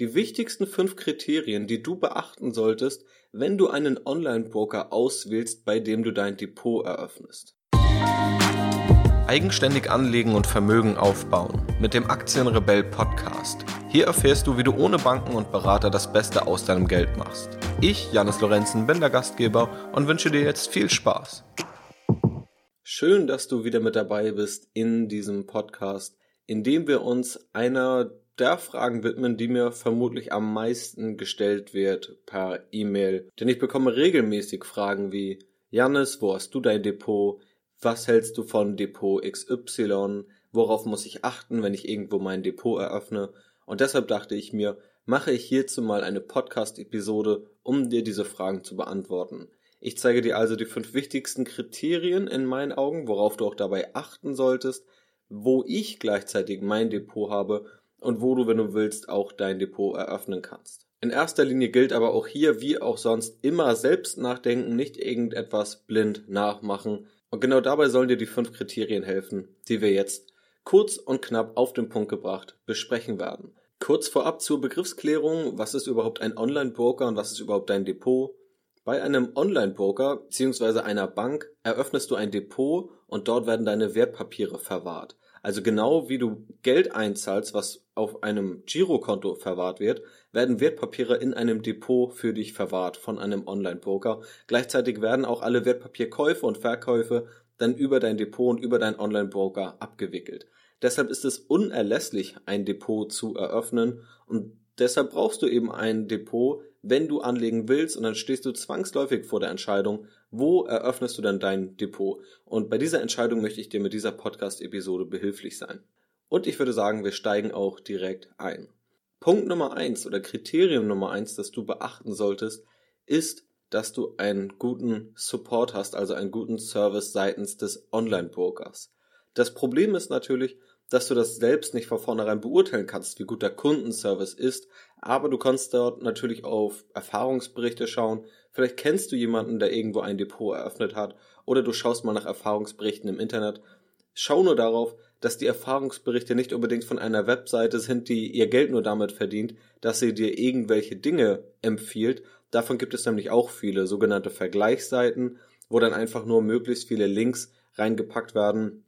Die wichtigsten fünf Kriterien, die du beachten solltest, wenn du einen Online-Broker auswählst, bei dem du dein Depot eröffnest. Eigenständig anlegen und Vermögen aufbauen mit dem Aktienrebell Podcast. Hier erfährst du, wie du ohne Banken und Berater das Beste aus deinem Geld machst. Ich, Janis Lorenzen, bin der Gastgeber und wünsche dir jetzt viel Spaß. Schön, dass du wieder mit dabei bist in diesem Podcast, in dem wir uns einer der Fragen widmen, die mir vermutlich am meisten gestellt wird per E-Mail. Denn ich bekomme regelmäßig Fragen wie Janis, wo hast du dein Depot? Was hältst du von Depot XY? Worauf muss ich achten, wenn ich irgendwo mein Depot eröffne? Und deshalb dachte ich mir, mache ich hierzu mal eine Podcast-Episode, um dir diese Fragen zu beantworten. Ich zeige dir also die fünf wichtigsten Kriterien in meinen Augen, worauf du auch dabei achten solltest, wo ich gleichzeitig mein Depot habe und wo du, wenn du willst, auch dein Depot eröffnen kannst. In erster Linie gilt aber auch hier, wie auch sonst, immer selbst nachdenken, nicht irgendetwas blind nachmachen. Und genau dabei sollen dir die fünf Kriterien helfen, die wir jetzt kurz und knapp auf den Punkt gebracht besprechen werden. Kurz vorab zur Begriffsklärung, was ist überhaupt ein Online-Broker und was ist überhaupt dein Depot? Bei einem Online-Broker bzw. einer Bank eröffnest du ein Depot und dort werden deine Wertpapiere verwahrt. Also genau wie du Geld einzahlst, was auf einem Girokonto verwahrt wird, werden Wertpapiere in einem Depot für dich verwahrt von einem Online-Broker. Gleichzeitig werden auch alle Wertpapierkäufe und Verkäufe dann über dein Depot und über deinen Online-Broker abgewickelt. Deshalb ist es unerlässlich, ein Depot zu eröffnen und deshalb brauchst du eben ein Depot, wenn du anlegen willst und dann stehst du zwangsläufig vor der Entscheidung, wo eröffnest du dann dein Depot? Und bei dieser Entscheidung möchte ich dir mit dieser Podcast-Episode behilflich sein. Und ich würde sagen, wir steigen auch direkt ein. Punkt Nummer eins oder Kriterium Nummer eins, das du beachten solltest, ist, dass du einen guten Support hast, also einen guten Service seitens des Online-Brokers. Das Problem ist natürlich, dass du das selbst nicht von vornherein beurteilen kannst, wie gut der Kundenservice ist, aber du kannst dort natürlich auf Erfahrungsberichte schauen. Vielleicht kennst du jemanden, der irgendwo ein Depot eröffnet hat, oder du schaust mal nach Erfahrungsberichten im Internet. Schau nur darauf, dass die Erfahrungsberichte nicht unbedingt von einer Webseite sind, die ihr Geld nur damit verdient, dass sie dir irgendwelche Dinge empfiehlt. Davon gibt es nämlich auch viele sogenannte Vergleichsseiten, wo dann einfach nur möglichst viele Links reingepackt werden,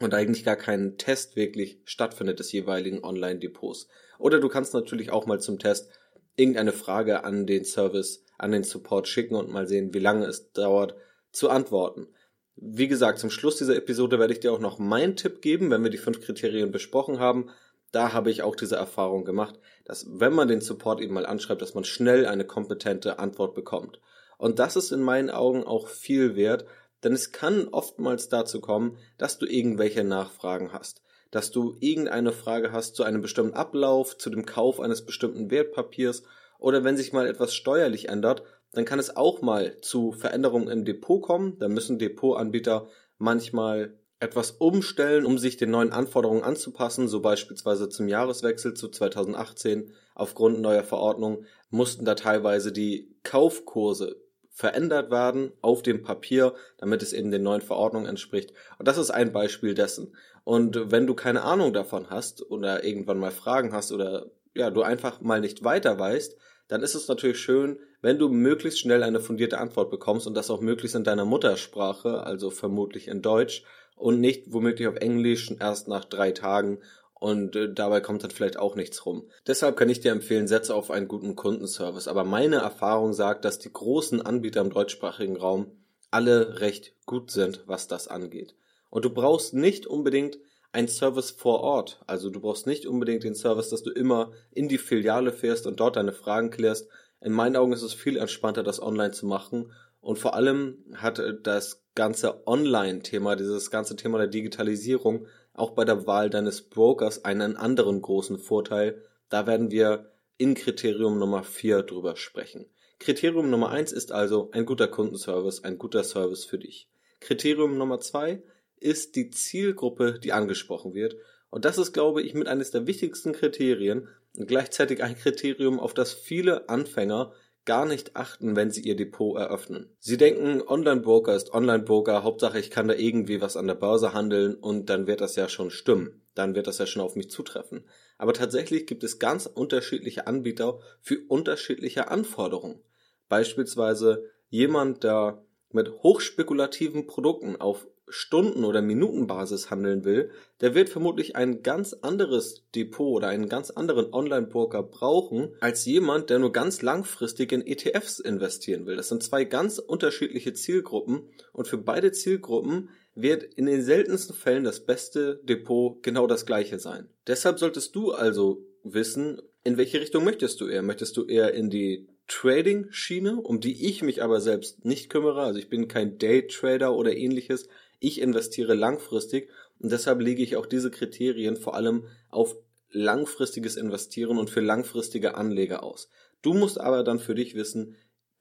und eigentlich gar kein Test wirklich stattfindet des jeweiligen Online-Depots. Oder du kannst natürlich auch mal zum Test irgendeine Frage an den Service, an den Support schicken und mal sehen, wie lange es dauert zu antworten. Wie gesagt, zum Schluss dieser Episode werde ich dir auch noch meinen Tipp geben, wenn wir die fünf Kriterien besprochen haben. Da habe ich auch diese Erfahrung gemacht, dass wenn man den Support eben mal anschreibt, dass man schnell eine kompetente Antwort bekommt. Und das ist in meinen Augen auch viel wert, denn es kann oftmals dazu kommen, dass du irgendwelche Nachfragen hast, dass du irgendeine Frage hast zu einem bestimmten Ablauf, zu dem Kauf eines bestimmten Wertpapiers. Oder wenn sich mal etwas steuerlich ändert, dann kann es auch mal zu Veränderungen im Depot kommen. Da müssen Depotanbieter manchmal etwas umstellen, um sich den neuen Anforderungen anzupassen, so beispielsweise zum Jahreswechsel zu 2018 aufgrund neuer Verordnungen mussten da teilweise die Kaufkurse verändert werden auf dem Papier, damit es eben den neuen Verordnungen entspricht. Und das ist ein Beispiel dessen. Und wenn du keine Ahnung davon hast oder irgendwann mal Fragen hast oder ja, du einfach mal nicht weiter weißt, dann ist es natürlich schön, wenn du möglichst schnell eine fundierte Antwort bekommst und das auch möglichst in deiner Muttersprache, also vermutlich in Deutsch und nicht womöglich auf Englisch erst nach drei Tagen und äh, dabei kommt dann vielleicht auch nichts rum. Deshalb kann ich dir empfehlen, setze auf einen guten Kundenservice. Aber meine Erfahrung sagt, dass die großen Anbieter im deutschsprachigen Raum alle recht gut sind, was das angeht. Und du brauchst nicht unbedingt einen Service vor Ort. Also du brauchst nicht unbedingt den Service, dass du immer in die Filiale fährst und dort deine Fragen klärst. In meinen Augen ist es viel entspannter, das online zu machen. Und vor allem hat äh, das ganze Online-Thema, dieses ganze Thema der Digitalisierung auch bei der Wahl deines Brokers einen anderen großen Vorteil. Da werden wir in Kriterium Nummer 4 drüber sprechen. Kriterium Nummer 1 ist also ein guter Kundenservice, ein guter Service für dich. Kriterium Nummer 2 ist die Zielgruppe, die angesprochen wird. Und das ist, glaube ich, mit eines der wichtigsten Kriterien und gleichzeitig ein Kriterium, auf das viele Anfänger gar nicht achten, wenn sie ihr Depot eröffnen. Sie denken, Online-Broker ist Online-Broker, Hauptsache ich kann da irgendwie was an der Börse handeln und dann wird das ja schon stimmen. Dann wird das ja schon auf mich zutreffen. aber tatsächlich gibt es ganz unterschiedliche Anbieter für unterschiedliche Anforderungen. Beispielsweise jemand, der mit hochspekulativen Produkten auf Stunden- oder Minutenbasis handeln will, der wird vermutlich ein ganz anderes Depot oder einen ganz anderen Online-Broker brauchen, als jemand, der nur ganz langfristig in ETFs investieren will. Das sind zwei ganz unterschiedliche Zielgruppen und für beide Zielgruppen wird in den seltensten Fällen das beste Depot genau das gleiche sein. Deshalb solltest du also wissen, in welche Richtung möchtest du eher? Möchtest du eher in die Trading-Schiene, um die ich mich aber selbst nicht kümmere? Also ich bin kein Day-Trader oder ähnliches. Ich investiere langfristig und deshalb lege ich auch diese Kriterien vor allem auf langfristiges Investieren und für langfristige Anleger aus. Du musst aber dann für dich wissen,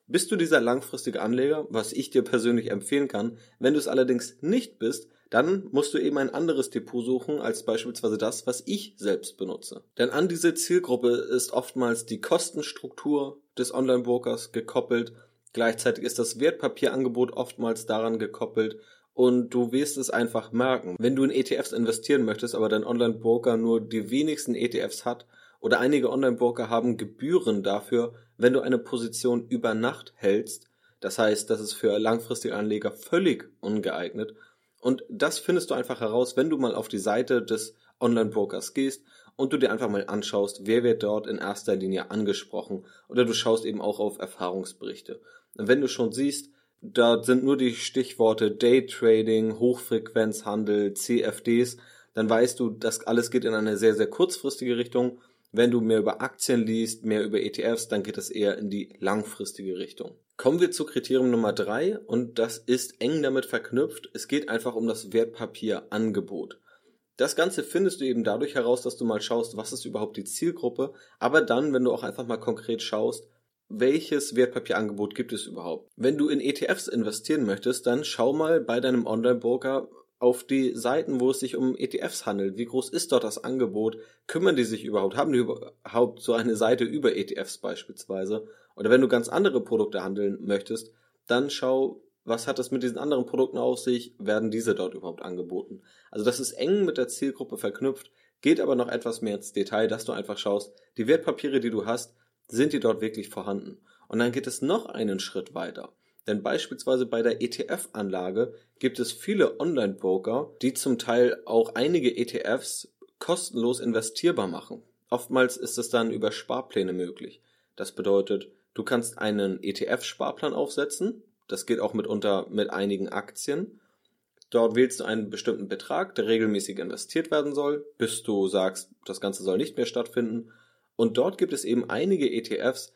bist du dieser langfristige Anleger, was ich dir persönlich empfehlen kann. Wenn du es allerdings nicht bist, dann musst du eben ein anderes Depot suchen als beispielsweise das, was ich selbst benutze. Denn an diese Zielgruppe ist oftmals die Kostenstruktur des Online-Brokers gekoppelt. Gleichzeitig ist das Wertpapierangebot oftmals daran gekoppelt und du wirst es einfach merken. Wenn du in ETFs investieren möchtest, aber dein Online-Broker nur die wenigsten ETFs hat oder einige Online-Broker haben Gebühren dafür, wenn du eine Position über Nacht hältst, das heißt, das ist für langfristige Anleger völlig ungeeignet. Und das findest du einfach heraus, wenn du mal auf die Seite des Online-Brokers gehst und du dir einfach mal anschaust, wer wird dort in erster Linie angesprochen. Oder du schaust eben auch auf Erfahrungsberichte. Und wenn du schon siehst, da sind nur die Stichworte Daytrading, Hochfrequenzhandel, CFDs. Dann weißt du, das alles geht in eine sehr, sehr kurzfristige Richtung. Wenn du mehr über Aktien liest, mehr über ETFs, dann geht es eher in die langfristige Richtung. Kommen wir zu Kriterium Nummer drei und das ist eng damit verknüpft. Es geht einfach um das Wertpapierangebot. Das Ganze findest du eben dadurch heraus, dass du mal schaust, was ist überhaupt die Zielgruppe, aber dann, wenn du auch einfach mal konkret schaust, welches Wertpapierangebot gibt es überhaupt? Wenn du in ETFs investieren möchtest, dann schau mal bei deinem Online-Broker auf die Seiten, wo es sich um ETFs handelt. Wie groß ist dort das Angebot? Kümmern die sich überhaupt? Haben die überhaupt so eine Seite über ETFs beispielsweise? Oder wenn du ganz andere Produkte handeln möchtest, dann schau, was hat das mit diesen anderen Produkten auf sich? Werden diese dort überhaupt angeboten? Also das ist eng mit der Zielgruppe verknüpft, geht aber noch etwas mehr ins Detail, dass du einfach schaust, die Wertpapiere, die du hast, sind die dort wirklich vorhanden? Und dann geht es noch einen Schritt weiter. Denn beispielsweise bei der ETF-Anlage gibt es viele Online-Broker, die zum Teil auch einige ETFs kostenlos investierbar machen. Oftmals ist es dann über Sparpläne möglich. Das bedeutet, du kannst einen ETF-Sparplan aufsetzen. Das geht auch mitunter mit einigen Aktien. Dort wählst du einen bestimmten Betrag, der regelmäßig investiert werden soll, bis du sagst, das Ganze soll nicht mehr stattfinden. Und dort gibt es eben einige ETFs,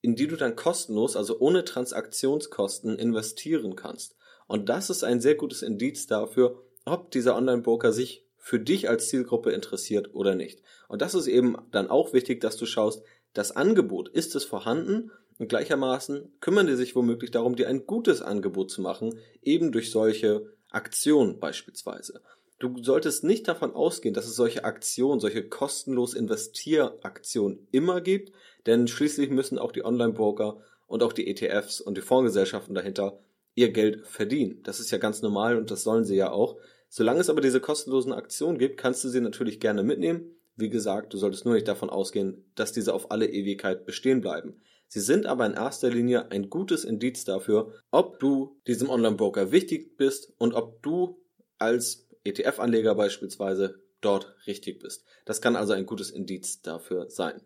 in die du dann kostenlos, also ohne Transaktionskosten investieren kannst. Und das ist ein sehr gutes Indiz dafür, ob dieser Online-Broker sich für dich als Zielgruppe interessiert oder nicht. Und das ist eben dann auch wichtig, dass du schaust, das Angebot, ist es vorhanden? Und gleichermaßen kümmern die sich womöglich darum, dir ein gutes Angebot zu machen, eben durch solche Aktionen beispielsweise. Du solltest nicht davon ausgehen, dass es solche Aktionen, solche kostenlos Investieraktionen immer gibt, denn schließlich müssen auch die Online-Broker und auch die ETFs und die Fondsgesellschaften dahinter ihr Geld verdienen. Das ist ja ganz normal und das sollen sie ja auch. Solange es aber diese kostenlosen Aktionen gibt, kannst du sie natürlich gerne mitnehmen. Wie gesagt, du solltest nur nicht davon ausgehen, dass diese auf alle Ewigkeit bestehen bleiben. Sie sind aber in erster Linie ein gutes Indiz dafür, ob du diesem Online-Broker wichtig bist und ob du als ETF-Anleger beispielsweise dort richtig bist. Das kann also ein gutes Indiz dafür sein.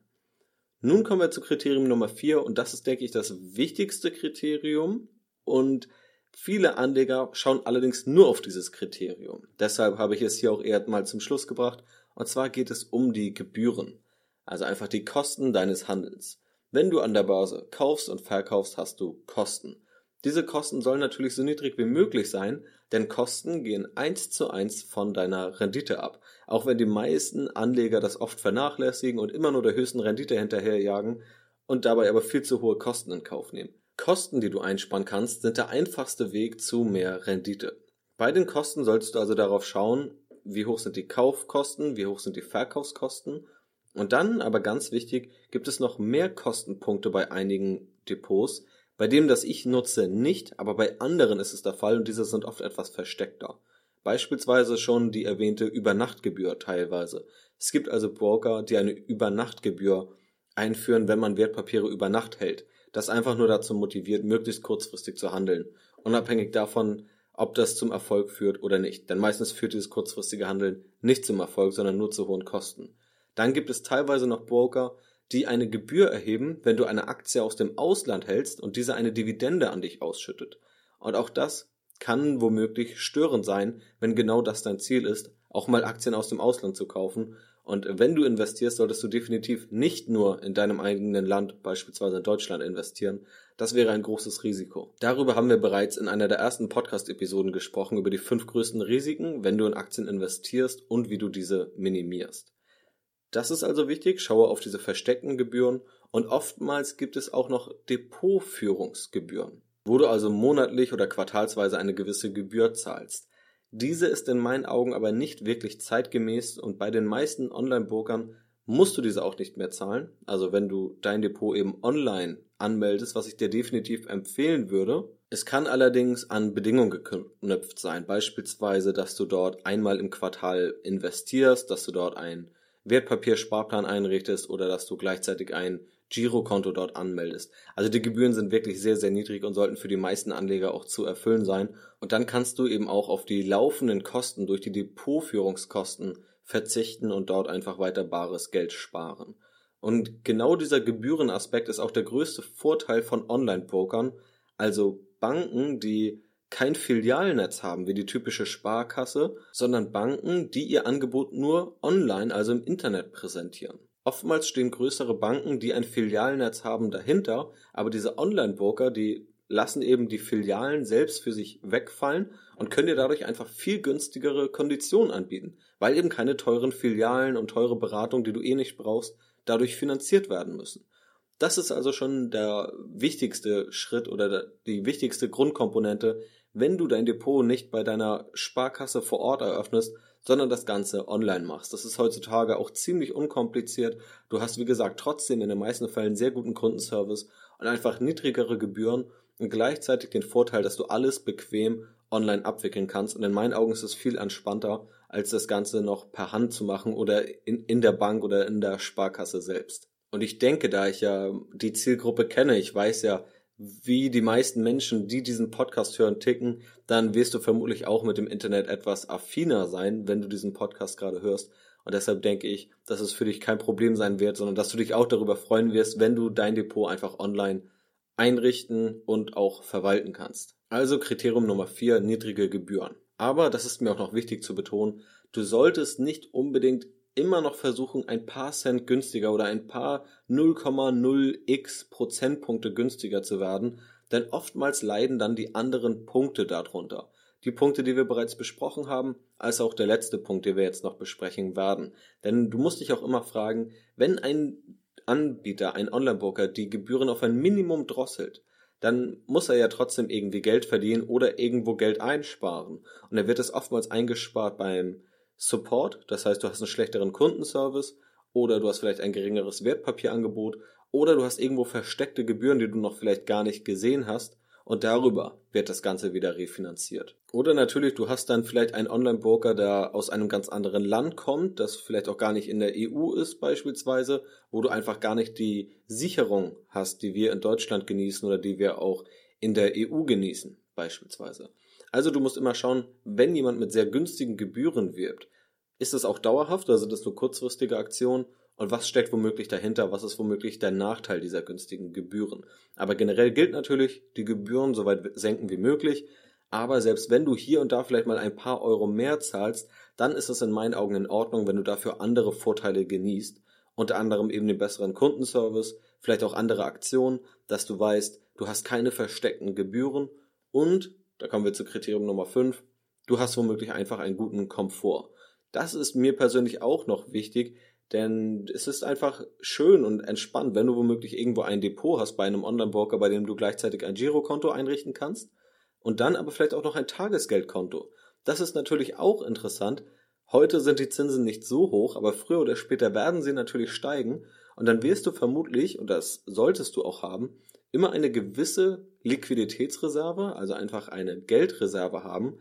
Nun kommen wir zu Kriterium Nummer 4 und das ist, denke ich, das wichtigste Kriterium und viele Anleger schauen allerdings nur auf dieses Kriterium. Deshalb habe ich es hier auch eher mal zum Schluss gebracht und zwar geht es um die Gebühren, also einfach die Kosten deines Handels. Wenn du an der Börse kaufst und verkaufst, hast du Kosten. Diese Kosten sollen natürlich so niedrig wie möglich sein, denn Kosten gehen eins zu eins von deiner Rendite ab. Auch wenn die meisten Anleger das oft vernachlässigen und immer nur der höchsten Rendite hinterherjagen und dabei aber viel zu hohe Kosten in Kauf nehmen. Kosten, die du einsparen kannst, sind der einfachste Weg zu mehr Rendite. Bei den Kosten solltest du also darauf schauen, wie hoch sind die Kaufkosten, wie hoch sind die Verkaufskosten. Und dann, aber ganz wichtig, gibt es noch mehr Kostenpunkte bei einigen Depots, bei dem, das ich nutze, nicht, aber bei anderen ist es der Fall und diese sind oft etwas versteckter. Beispielsweise schon die erwähnte Übernachtgebühr teilweise. Es gibt also Broker, die eine Übernachtgebühr einführen, wenn man Wertpapiere über Nacht hält. Das einfach nur dazu motiviert, möglichst kurzfristig zu handeln. Unabhängig davon, ob das zum Erfolg führt oder nicht. Denn meistens führt dieses kurzfristige Handeln nicht zum Erfolg, sondern nur zu hohen Kosten. Dann gibt es teilweise noch Broker, die eine Gebühr erheben, wenn du eine Aktie aus dem Ausland hältst und diese eine Dividende an dich ausschüttet. Und auch das kann womöglich störend sein, wenn genau das dein Ziel ist, auch mal Aktien aus dem Ausland zu kaufen. Und wenn du investierst, solltest du definitiv nicht nur in deinem eigenen Land, beispielsweise in Deutschland, investieren. Das wäre ein großes Risiko. Darüber haben wir bereits in einer der ersten Podcast-Episoden gesprochen, über die fünf größten Risiken, wenn du in Aktien investierst und wie du diese minimierst. Das ist also wichtig, schaue auf diese versteckten Gebühren und oftmals gibt es auch noch Depotführungsgebühren, wo du also monatlich oder quartalsweise eine gewisse Gebühr zahlst. Diese ist in meinen Augen aber nicht wirklich zeitgemäß und bei den meisten Online-Brokern musst du diese auch nicht mehr zahlen. Also wenn du dein Depot eben online anmeldest, was ich dir definitiv empfehlen würde. Es kann allerdings an Bedingungen geknüpft sein. Beispielsweise, dass du dort einmal im Quartal investierst, dass du dort ein Wertpapiersparplan einrichtest oder dass du gleichzeitig ein Girokonto dort anmeldest. Also die Gebühren sind wirklich sehr, sehr niedrig und sollten für die meisten Anleger auch zu erfüllen sein. Und dann kannst du eben auch auf die laufenden Kosten durch die Depotführungskosten verzichten und dort einfach weiter bares Geld sparen. Und genau dieser Gebührenaspekt ist auch der größte Vorteil von Online-Pokern, also Banken, die kein Filialnetz haben wie die typische Sparkasse, sondern Banken, die ihr Angebot nur online, also im Internet präsentieren. Oftmals stehen größere Banken, die ein Filialnetz haben, dahinter, aber diese Online-Broker, die lassen eben die Filialen selbst für sich wegfallen und können dir dadurch einfach viel günstigere Konditionen anbieten, weil eben keine teuren Filialen und teure Beratung, die du eh nicht brauchst, dadurch finanziert werden müssen. Das ist also schon der wichtigste Schritt oder die wichtigste Grundkomponente, wenn du dein Depot nicht bei deiner Sparkasse vor Ort eröffnest, sondern das Ganze online machst. Das ist heutzutage auch ziemlich unkompliziert. Du hast, wie gesagt, trotzdem in den meisten Fällen sehr guten Kundenservice und einfach niedrigere Gebühren und gleichzeitig den Vorteil, dass du alles bequem online abwickeln kannst. Und in meinen Augen ist es viel entspannter, als das Ganze noch per Hand zu machen oder in, in der Bank oder in der Sparkasse selbst. Und ich denke, da ich ja die Zielgruppe kenne, ich weiß ja, wie die meisten Menschen, die diesen Podcast hören, ticken, dann wirst du vermutlich auch mit dem Internet etwas affiner sein, wenn du diesen Podcast gerade hörst. Und deshalb denke ich, dass es für dich kein Problem sein wird, sondern dass du dich auch darüber freuen wirst, wenn du dein Depot einfach online einrichten und auch verwalten kannst. Also Kriterium Nummer vier: niedrige Gebühren. Aber, das ist mir auch noch wichtig zu betonen, du solltest nicht unbedingt immer noch versuchen, ein paar Cent günstiger oder ein paar 0,0x Prozentpunkte günstiger zu werden, denn oftmals leiden dann die anderen Punkte darunter. Die Punkte, die wir bereits besprochen haben, als auch der letzte Punkt, den wir jetzt noch besprechen werden. Denn du musst dich auch immer fragen, wenn ein Anbieter, ein Online-Broker die Gebühren auf ein Minimum drosselt, dann muss er ja trotzdem irgendwie Geld verdienen oder irgendwo Geld einsparen. Und er wird es oftmals eingespart beim Support, das heißt, du hast einen schlechteren Kundenservice oder du hast vielleicht ein geringeres Wertpapierangebot oder du hast irgendwo versteckte Gebühren, die du noch vielleicht gar nicht gesehen hast und darüber wird das Ganze wieder refinanziert. Oder natürlich, du hast dann vielleicht einen Online-Broker, der aus einem ganz anderen Land kommt, das vielleicht auch gar nicht in der EU ist beispielsweise, wo du einfach gar nicht die Sicherung hast, die wir in Deutschland genießen oder die wir auch in der EU genießen beispielsweise. Also du musst immer schauen, wenn jemand mit sehr günstigen Gebühren wirbt, ist es auch dauerhaft oder sind das nur kurzfristige Aktionen? Und was steckt womöglich dahinter? Was ist womöglich der Nachteil dieser günstigen Gebühren? Aber generell gilt natürlich, die Gebühren so weit senken wie möglich. Aber selbst wenn du hier und da vielleicht mal ein paar Euro mehr zahlst, dann ist es in meinen Augen in Ordnung, wenn du dafür andere Vorteile genießt. Unter anderem eben den besseren Kundenservice, vielleicht auch andere Aktionen, dass du weißt, du hast keine versteckten Gebühren und da kommen wir zu Kriterium Nummer 5, du hast womöglich einfach einen guten Komfort. Das ist mir persönlich auch noch wichtig, denn es ist einfach schön und entspannt, wenn du womöglich irgendwo ein Depot hast bei einem Online-Broker, bei dem du gleichzeitig ein Girokonto einrichten kannst und dann aber vielleicht auch noch ein Tagesgeldkonto. Das ist natürlich auch interessant. Heute sind die Zinsen nicht so hoch, aber früher oder später werden sie natürlich steigen und dann wirst du vermutlich, und das solltest du auch haben, immer eine gewisse Liquiditätsreserve, also einfach eine Geldreserve haben,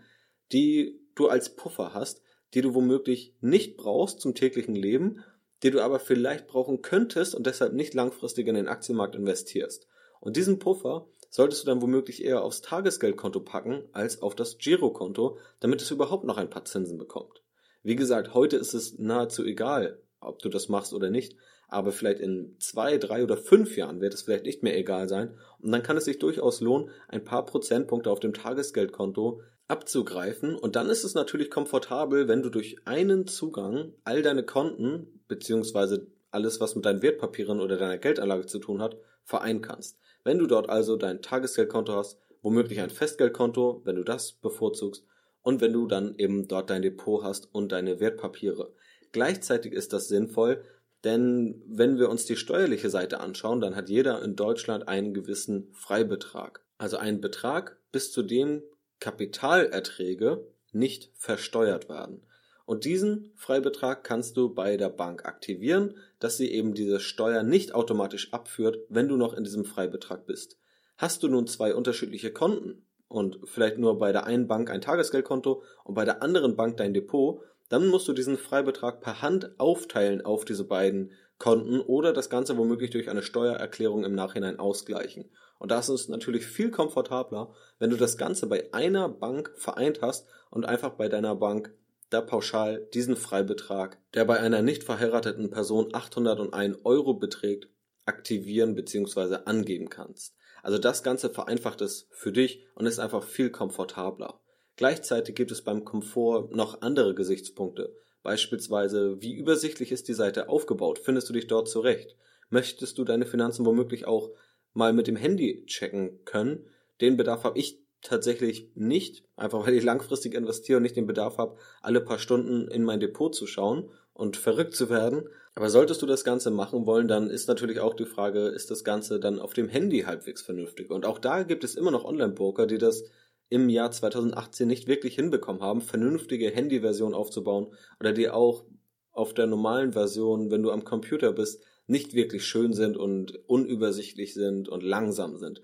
die du als Puffer hast, die du womöglich nicht brauchst zum täglichen Leben, die du aber vielleicht brauchen könntest und deshalb nicht langfristig in den Aktienmarkt investierst. Und diesen Puffer solltest du dann womöglich eher aufs Tagesgeldkonto packen als auf das Girokonto, damit es überhaupt noch ein paar Zinsen bekommt. Wie gesagt, heute ist es nahezu egal, ob du das machst oder nicht, aber vielleicht in zwei, drei oder fünf Jahren wird es vielleicht nicht mehr egal sein und dann kann es sich durchaus lohnen, ein paar Prozentpunkte auf dem Tagesgeldkonto abzugreifen und dann ist es natürlich komfortabel, wenn du durch einen Zugang all deine Konten beziehungsweise alles, was mit deinen Wertpapieren oder deiner Geldanlage zu tun hat, vereinen kannst. Wenn du dort also dein Tagesgeldkonto hast, womöglich ein Festgeldkonto, wenn du das bevorzugst, und wenn du dann eben dort dein Depot hast und deine Wertpapiere. Gleichzeitig ist das sinnvoll, denn wenn wir uns die steuerliche Seite anschauen, dann hat jeder in Deutschland einen gewissen Freibetrag. Also einen Betrag, bis zu dem Kapitalerträge nicht versteuert werden. Und diesen Freibetrag kannst du bei der Bank aktivieren, dass sie eben diese Steuer nicht automatisch abführt, wenn du noch in diesem Freibetrag bist. Hast du nun zwei unterschiedliche Konten und vielleicht nur bei der einen Bank ein Tagesgeldkonto und bei der anderen Bank dein Depot, dann musst du diesen Freibetrag per Hand aufteilen auf diese beiden Konten oder das Ganze womöglich durch eine Steuererklärung im Nachhinein ausgleichen. Und das ist natürlich viel komfortabler, wenn du das Ganze bei einer Bank vereint hast und einfach bei deiner Bank da pauschal diesen Freibetrag, der bei einer nicht verheirateten Person 801 Euro beträgt, aktivieren bzw. angeben kannst. Also das Ganze vereinfacht es für dich und ist einfach viel komfortabler. Gleichzeitig gibt es beim Komfort noch andere Gesichtspunkte. Beispielsweise, wie übersichtlich ist die Seite aufgebaut? Findest du dich dort zurecht? Möchtest du deine Finanzen womöglich auch mal mit dem Handy checken können? Den Bedarf habe ich tatsächlich nicht, einfach weil ich langfristig investiere und nicht den Bedarf habe, alle paar Stunden in mein Depot zu schauen und verrückt zu werden. Aber solltest du das Ganze machen wollen, dann ist natürlich auch die Frage, ist das Ganze dann auf dem Handy halbwegs vernünftig? Und auch da gibt es immer noch Online-Broker, die das im Jahr 2018 nicht wirklich hinbekommen haben, vernünftige Handy-Versionen aufzubauen oder die auch auf der normalen Version, wenn du am Computer bist, nicht wirklich schön sind und unübersichtlich sind und langsam sind.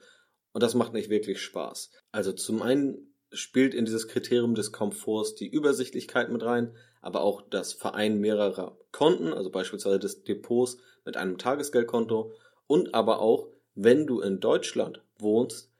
Und das macht nicht wirklich Spaß. Also zum einen spielt in dieses Kriterium des Komforts die Übersichtlichkeit mit rein, aber auch das Verein mehrerer Konten, also beispielsweise des Depots mit einem Tagesgeldkonto und aber auch, wenn du in Deutschland wohnst,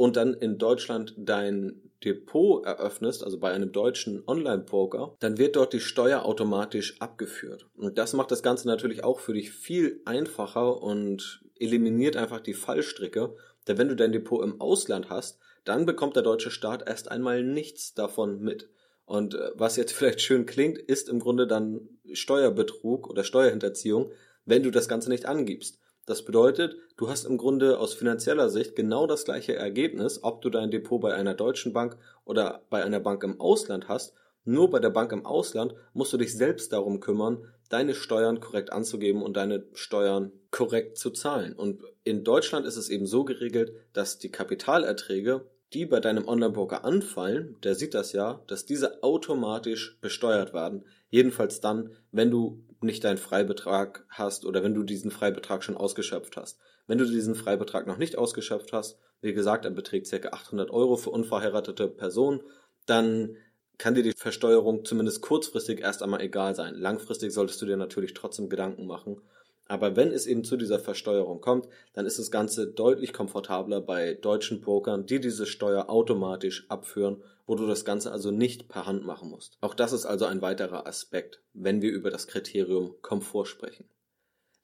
und dann in Deutschland dein Depot eröffnest, also bei einem deutschen Online-Broker, dann wird dort die Steuer automatisch abgeführt. Und das macht das Ganze natürlich auch für dich viel einfacher und eliminiert einfach die Fallstricke. Denn wenn du dein Depot im Ausland hast, dann bekommt der deutsche Staat erst einmal nichts davon mit. Und äh, was jetzt vielleicht schön klingt, ist im Grunde dann Steuerbetrug oder Steuerhinterziehung, wenn du das Ganze nicht angibst. Das bedeutet, du hast im Grunde aus finanzieller Sicht genau das gleiche Ergebnis, ob du dein Depot bei einer deutschen Bank oder bei einer Bank im Ausland hast. Nur bei der Bank im Ausland musst du dich selbst darum kümmern, deine Steuern korrekt anzugeben und deine Steuern korrekt zu zahlen. Und in Deutschland ist es eben so geregelt, dass die Kapitalerträge, die bei deinem Online-Broker anfallen, der sieht das ja, dass diese automatisch besteuert werden. Jedenfalls dann, wenn du nicht deinen Freibetrag hast oder wenn du diesen Freibetrag schon ausgeschöpft hast. Wenn du diesen Freibetrag noch nicht ausgeschöpft hast, wie gesagt, er beträgt ca. 800 Euro für unverheiratete Personen, dann kann dir die Versteuerung zumindest kurzfristig erst einmal egal sein. Langfristig solltest du dir natürlich trotzdem Gedanken machen, aber wenn es eben zu dieser Versteuerung kommt, dann ist das Ganze deutlich komfortabler bei deutschen Brokern, die diese Steuer automatisch abführen, wo du das Ganze also nicht per Hand machen musst. Auch das ist also ein weiterer Aspekt, wenn wir über das Kriterium Komfort sprechen.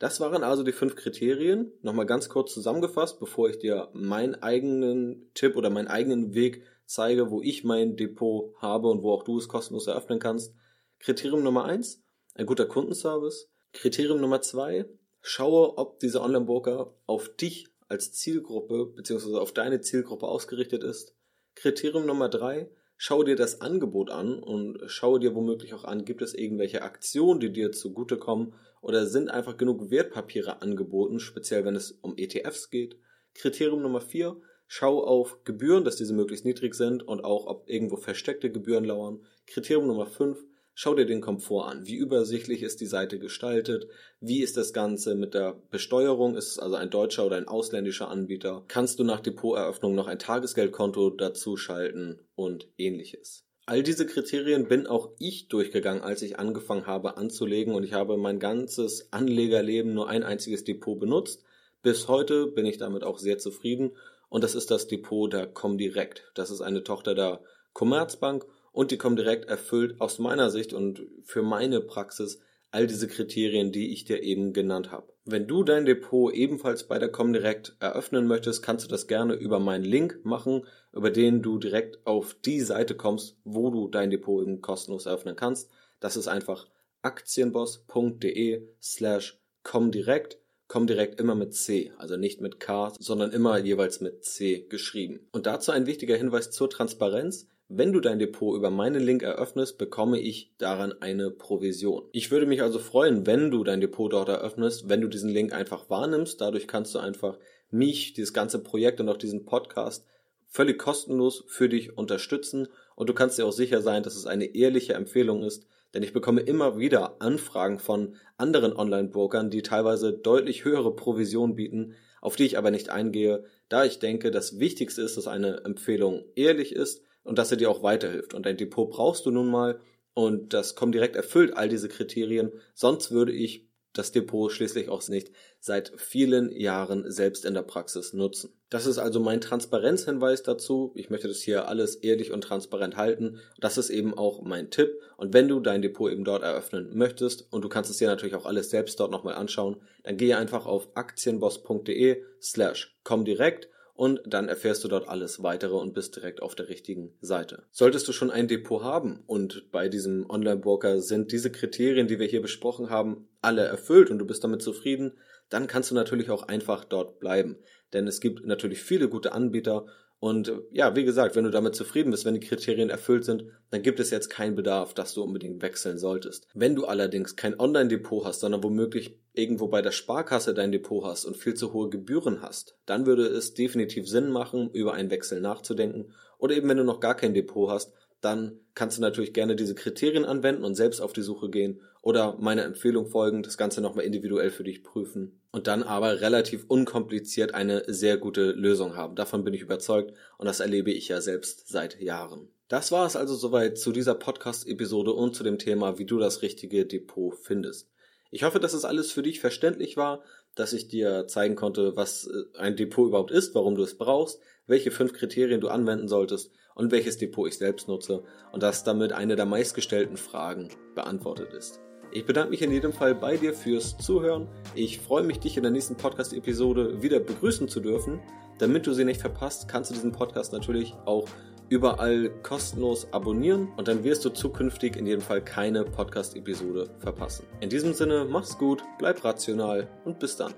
Das waren also die fünf Kriterien. Nochmal ganz kurz zusammengefasst, bevor ich dir meinen eigenen Tipp oder meinen eigenen Weg zeige, wo ich mein Depot habe und wo auch du es kostenlos eröffnen kannst. Kriterium Nummer eins, ein guter Kundenservice. Kriterium Nummer zwei, schaue, ob dieser Online-Broker auf dich als Zielgruppe bzw. auf deine Zielgruppe ausgerichtet ist. Kriterium Nummer drei, schaue dir das Angebot an und schaue dir womöglich auch an, gibt es irgendwelche Aktionen, die dir zugutekommen oder sind einfach genug Wertpapiere angeboten, speziell wenn es um ETFs geht. Kriterium Nummer vier, schau auf Gebühren, dass diese möglichst niedrig sind und auch, ob irgendwo versteckte Gebühren lauern. Kriterium Nummer fünf, Schau dir den Komfort an. Wie übersichtlich ist die Seite gestaltet? Wie ist das Ganze mit der Besteuerung? Ist es also ein deutscher oder ein ausländischer Anbieter? Kannst du nach Depoteröffnung noch ein Tagesgeldkonto dazu schalten und ähnliches? All diese Kriterien bin auch ich durchgegangen, als ich angefangen habe anzulegen und ich habe mein ganzes Anlegerleben nur ein einziges Depot benutzt. Bis heute bin ich damit auch sehr zufrieden und das ist das Depot der Comdirect. Das ist eine Tochter der Commerzbank und die Comdirect erfüllt aus meiner Sicht und für meine Praxis all diese Kriterien, die ich dir eben genannt habe. Wenn du dein Depot ebenfalls bei der Comdirect eröffnen möchtest, kannst du das gerne über meinen Link machen, über den du direkt auf die Seite kommst, wo du dein Depot eben kostenlos eröffnen kannst. Das ist einfach aktienboss.de slash comdirect. Comdirect immer mit C, also nicht mit K, sondern immer jeweils mit C geschrieben. Und dazu ein wichtiger Hinweis zur Transparenz. Wenn du dein Depot über meinen Link eröffnest, bekomme ich daran eine Provision. Ich würde mich also freuen, wenn du dein Depot dort eröffnest, wenn du diesen Link einfach wahrnimmst. Dadurch kannst du einfach mich, dieses ganze Projekt und auch diesen Podcast völlig kostenlos für dich unterstützen und du kannst dir auch sicher sein, dass es eine ehrliche Empfehlung ist, denn ich bekomme immer wieder Anfragen von anderen Online-Brokern, die teilweise deutlich höhere Provisionen bieten, auf die ich aber nicht eingehe, da ich denke, das Wichtigste ist, dass eine Empfehlung ehrlich ist und dass er dir auch weiterhilft. Und ein Depot brauchst du nun mal und das Comdirect erfüllt all diese Kriterien. Sonst würde ich das Depot schließlich auch nicht seit vielen Jahren selbst in der Praxis nutzen. Das ist also mein Transparenzhinweis dazu. Ich möchte das hier alles ehrlich und transparent halten. Das ist eben auch mein Tipp. Und wenn du dein Depot eben dort eröffnen möchtest und du kannst es dir natürlich auch alles selbst dort nochmal anschauen, dann gehe einfach auf aktienboss.de slash comdirect und dann erfährst du dort alles weitere und bist direkt auf der richtigen Seite. Solltest du schon ein Depot haben und bei diesem Online-Broker sind diese Kriterien, die wir hier besprochen haben, alle erfüllt und du bist damit zufrieden, dann kannst du natürlich auch einfach dort bleiben. Denn es gibt natürlich viele gute Anbieter und ja, wie gesagt, wenn du damit zufrieden bist, wenn die Kriterien erfüllt sind, dann gibt es jetzt keinen Bedarf, dass du unbedingt wechseln solltest. Wenn du allerdings kein Online-Depot hast, sondern womöglich irgendwo bei der Sparkasse dein Depot hast und viel zu hohe Gebühren hast, dann würde es definitiv Sinn machen, über einen Wechsel nachzudenken. Oder eben wenn du noch gar kein Depot hast, dann kannst du natürlich gerne diese Kriterien anwenden und selbst auf die Suche gehen oder meiner Empfehlung folgen, das Ganze nochmal individuell für dich prüfen und dann aber relativ unkompliziert eine sehr gute Lösung haben. Davon bin ich überzeugt und das erlebe ich ja selbst seit Jahren. Das war es also soweit zu dieser Podcast-Episode und zu dem Thema, wie du das richtige Depot findest. Ich hoffe, dass es alles für dich verständlich war, dass ich dir zeigen konnte, was äh, ein Depot überhaupt ist, warum du es brauchst, welche fünf Kriterien du anwenden solltest und welches Depot ich selbst nutze und dass damit eine der meistgestellten Fragen beantwortet ist. Ich bedanke mich in jedem Fall bei dir fürs Zuhören. Ich freue mich, dich in der nächsten Podcast-Episode wieder begrüßen zu dürfen. Damit du sie nicht verpasst, kannst du diesen Podcast natürlich auch überall kostenlos abonnieren und dann wirst du zukünftig in jedem Fall keine Podcast-Episode verpassen. In diesem Sinne, mach's gut, bleib rational und bis dann.